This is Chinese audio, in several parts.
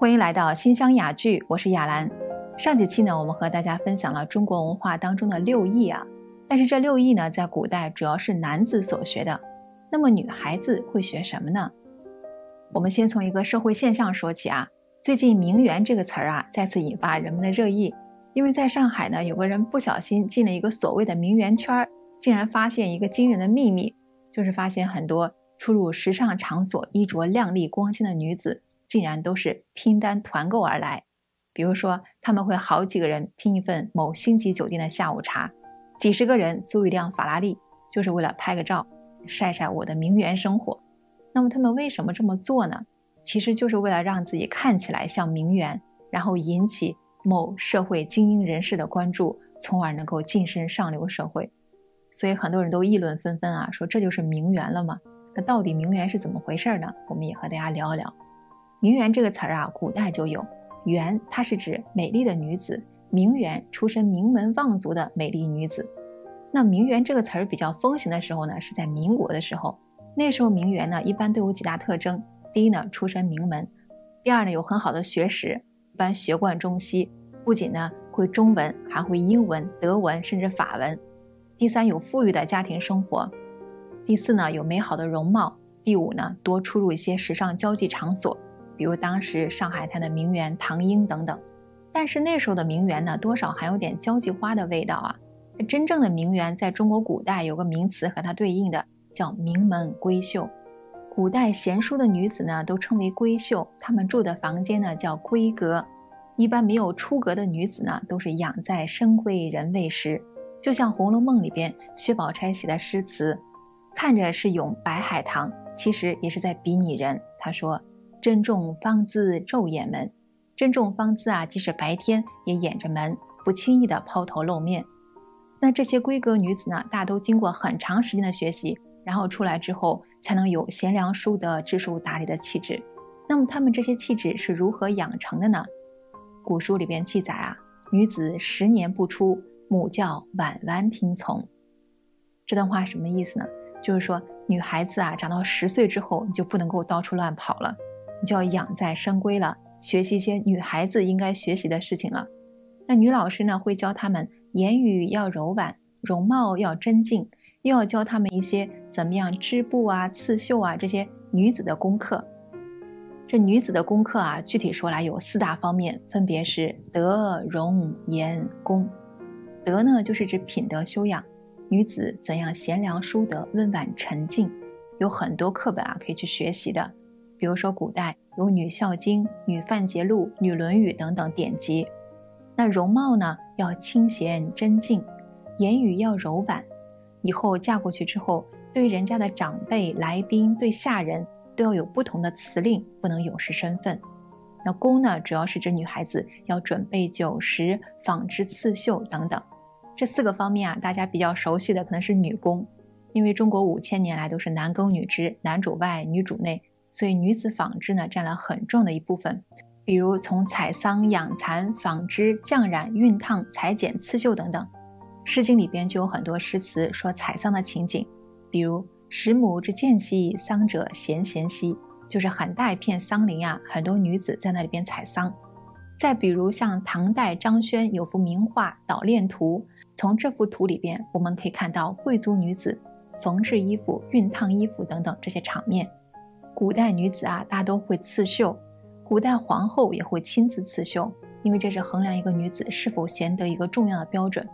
欢迎来到新乡雅聚，我是雅兰。上几期呢，我们和大家分享了中国文化当中的六艺啊，但是这六艺呢，在古代主要是男子所学的。那么女孩子会学什么呢？我们先从一个社会现象说起啊。最近“名媛”这个词儿啊，再次引发人们的热议，因为在上海呢，有个人不小心进了一个所谓的名媛圈儿，竟然发现一个惊人的秘密，就是发现很多出入时尚场所、衣着靓丽光鲜的女子。竟然都是拼单团购而来，比如说他们会好几个人拼一份某星级酒店的下午茶，几十个人租一辆法拉利，就是为了拍个照，晒晒我的名媛生活。那么他们为什么这么做呢？其实就是为了让自己看起来像名媛，然后引起某社会精英人士的关注，从而能够晋升上流社会。所以很多人都议论纷纷啊，说这就是名媛了吗？那到底名媛是怎么回事呢？我们也和大家聊一聊。名媛这个词儿啊，古代就有，媛它是指美丽的女子，名媛出身名门望族的美丽女子。那名媛这个词儿比较风行的时候呢，是在民国的时候。那时候名媛呢，一般都有几大特征：第一呢，出身名门；第二呢，有很好的学识，一般学贯中西，不仅呢会中文，还会英文、德文甚至法文；第三，有富裕的家庭生活；第四呢，有美好的容貌；第五呢，多出入一些时尚交际场所。比如当时上海滩的名媛唐英等等，但是那时候的名媛呢，多少还有点交际花的味道啊。真正的名媛在中国古代有个名词和它对应的，叫名门闺秀。古代贤淑的女子呢，都称为闺秀，她们住的房间呢叫闺阁。一般没有出阁的女子呢，都是养在深闺人未识。就像《红楼梦》里边薛宝钗写的诗词，看着是咏白海棠，其实也是在比拟人。她说。珍重芳姿昼掩门，珍重芳姿啊，即使白天也掩着门，不轻易的抛头露面。那这些闺阁女子呢，大都经过很长时间的学习，然后出来之后才能有贤良淑德、知书达理的气质。那么她们这些气质是如何养成的呢？古书里边记载啊，女子十年不出，母教婉婉听从。这段话什么意思呢？就是说女孩子啊，长到十岁之后，你就不能够到处乱跑了。你就要养在深闺了，学习一些女孩子应该学习的事情了。那女老师呢，会教他们言语要柔婉，容貌要真静，又要教他们一些怎么样织布啊、刺绣啊这些女子的功课。这女子的功课啊，具体说来有四大方面，分别是德、容、颜、功。德呢，就是指品德修养，女子怎样贤良淑德、温婉沉静，有很多课本啊可以去学习的。比如说，古代有《女孝经》《女范节录》《女论语》等等典籍。那容貌呢，要清贤贞静，言语要柔婉。以后嫁过去之后，对人家的长辈、来宾、对下人都要有不同的辞令，不能有失身份。那宫呢，主要是指女孩子要准备酒食、纺织刺绣等等。这四个方面啊，大家比较熟悉的可能是女工，因为中国五千年来都是男耕女织，男主外，女主内。所以女子纺织呢占了很重的一部分，比如从采桑、养蚕、纺织、浆染、熨烫、裁剪、刺绣等等，《诗经》里边就有很多诗词说采桑的情景，比如“十亩之间兮，桑者咸咸兮”，就是很大一片桑林啊，很多女子在那里边采桑。再比如像唐代张轩有幅名画《捣练图》，从这幅图里边我们可以看到贵族女子缝制衣服、熨烫衣服等等这些场面。古代女子啊，大都会刺绣，古代皇后也会亲自刺绣，因为这是衡量一个女子是否贤德一个重要的标准。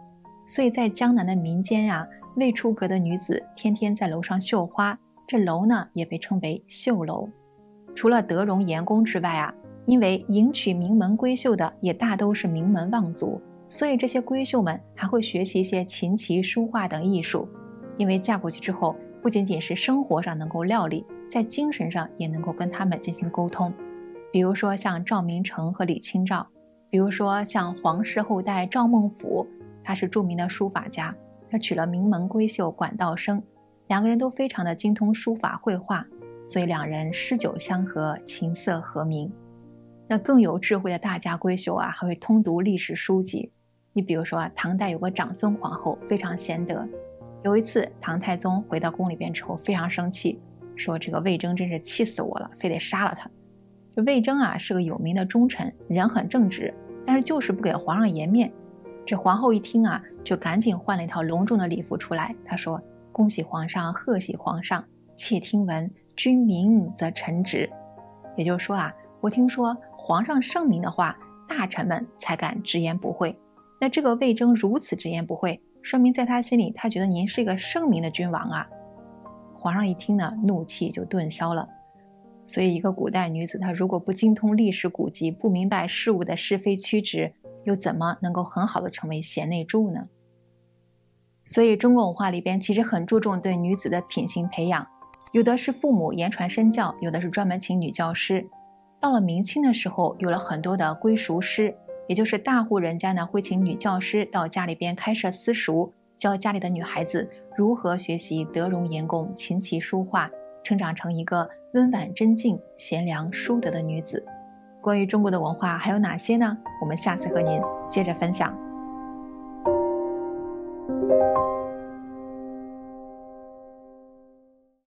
所以在江南的民间呀，未出阁的女子天天在楼上绣花，这楼呢也被称为绣楼。除了德容颜功之外啊，因为迎娶名门闺秀的也大都是名门望族，所以这些闺秀们还会学习一些琴棋书画等艺术，因为嫁过去之后，不仅仅是生活上能够料理。在精神上也能够跟他们进行沟通，比如说像赵明诚和李清照，比如说像皇室后代赵孟頫，他是著名的书法家，他娶了名门闺秀管道生，两个人都非常的精通书法绘画，所以两人诗酒相合，琴瑟和鸣。那更有智慧的大家闺秀啊，还会通读历史书籍。你比如说啊，唐代有个长孙皇后非常贤德，有一次唐太宗回到宫里边之后非常生气。说这个魏征真是气死我了，非得杀了他。这魏征啊是个有名的忠臣，人很正直，但是就是不给皇上颜面。这皇后一听啊，就赶紧换了一套隆重的礼服出来。她说：“恭喜皇上，贺喜皇上！妾听闻，君明则臣直。”也就是说啊，我听说皇上圣明的话，大臣们才敢直言不讳。那这个魏征如此直言不讳，说明在他心里，他觉得您是一个圣明的君王啊。皇上一听呢，怒气就顿消了。所以，一个古代女子，她如果不精通历史古籍，不明白事物的是非曲直，又怎么能够很好的成为贤内助呢？所以，中国文化里边其实很注重对女子的品行培养，有的是父母言传身教，有的是专门请女教师。到了明清的时候，有了很多的归塾师，也就是大户人家呢会请女教师到家里边开设私塾，教家里的女孩子如何学习德容颜工、琴棋书画。成长成一个温婉真静、贤良淑德的女子。关于中国的文化还有哪些呢？我们下次和您接着分享。